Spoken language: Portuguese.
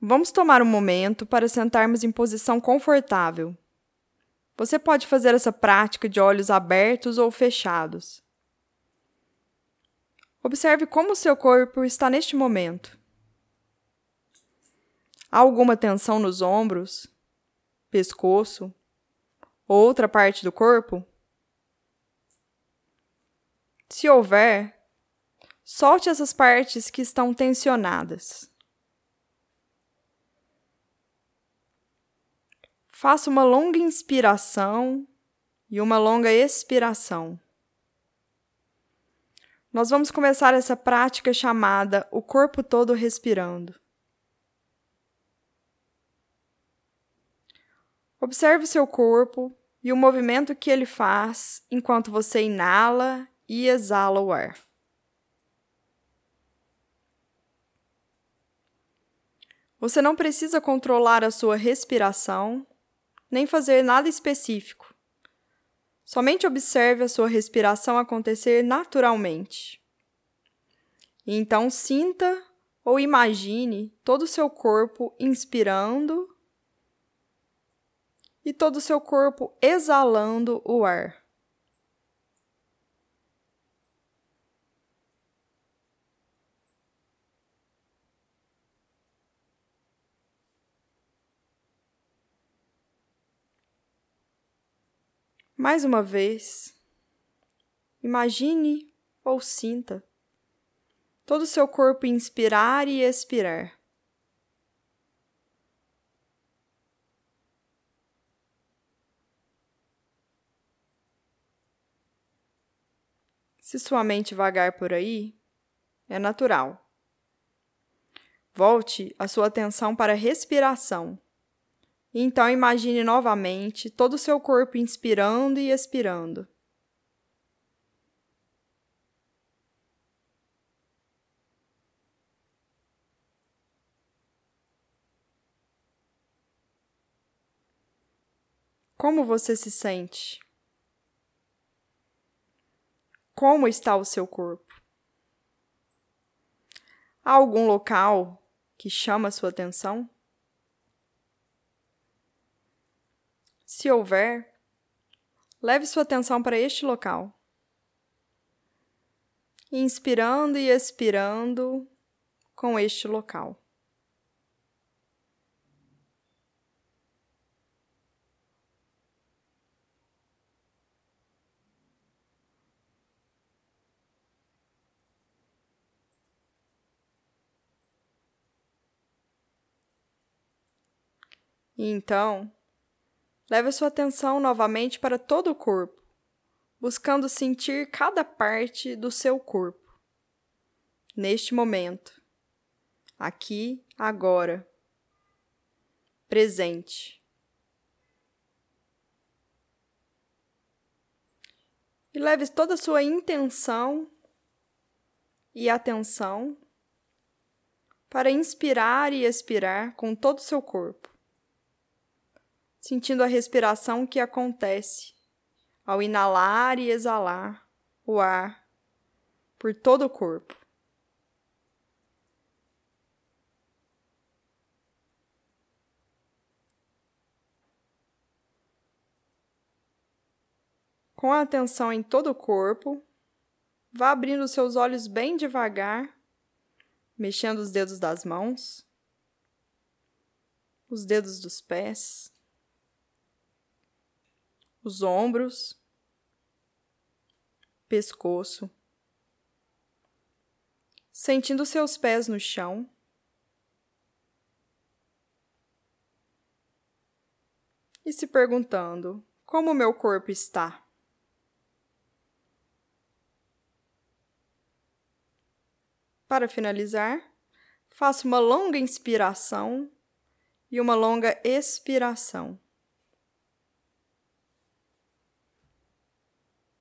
Vamos tomar um momento para sentarmos em posição confortável. Você pode fazer essa prática de olhos abertos ou fechados. Observe como o seu corpo está neste momento. Há alguma tensão nos ombros, pescoço ou outra parte do corpo? Se houver, solte essas partes que estão tensionadas. Faça uma longa inspiração e uma longa expiração. Nós vamos começar essa prática chamada o corpo todo respirando. Observe seu corpo e o movimento que ele faz enquanto você inala e exala o ar. Você não precisa controlar a sua respiração nem fazer nada específico. Somente observe a sua respiração acontecer naturalmente. E então sinta ou imagine todo o seu corpo inspirando e todo o seu corpo exalando o ar. Mais uma vez, imagine ou sinta todo o seu corpo inspirar e expirar. Se sua mente vagar por aí, é natural. Volte a sua atenção para a respiração então imagine novamente todo o seu corpo inspirando e expirando. Como você se sente? Como está o seu corpo? Há algum local que chama a sua atenção? Se houver, leve sua atenção para este local. Inspirando e expirando com este local. então, Leve sua atenção novamente para todo o corpo, buscando sentir cada parte do seu corpo. Neste momento, aqui, agora, presente. E leve toda a sua intenção e atenção para inspirar e expirar com todo o seu corpo sentindo a respiração que acontece ao inalar e exalar o ar por todo o corpo. Com a atenção em todo o corpo, vá abrindo seus olhos bem devagar, mexendo os dedos das mãos, os dedos dos pés os ombros, pescoço, sentindo seus pés no chão. E se perguntando como meu corpo está. Para finalizar, faça uma longa inspiração e uma longa expiração.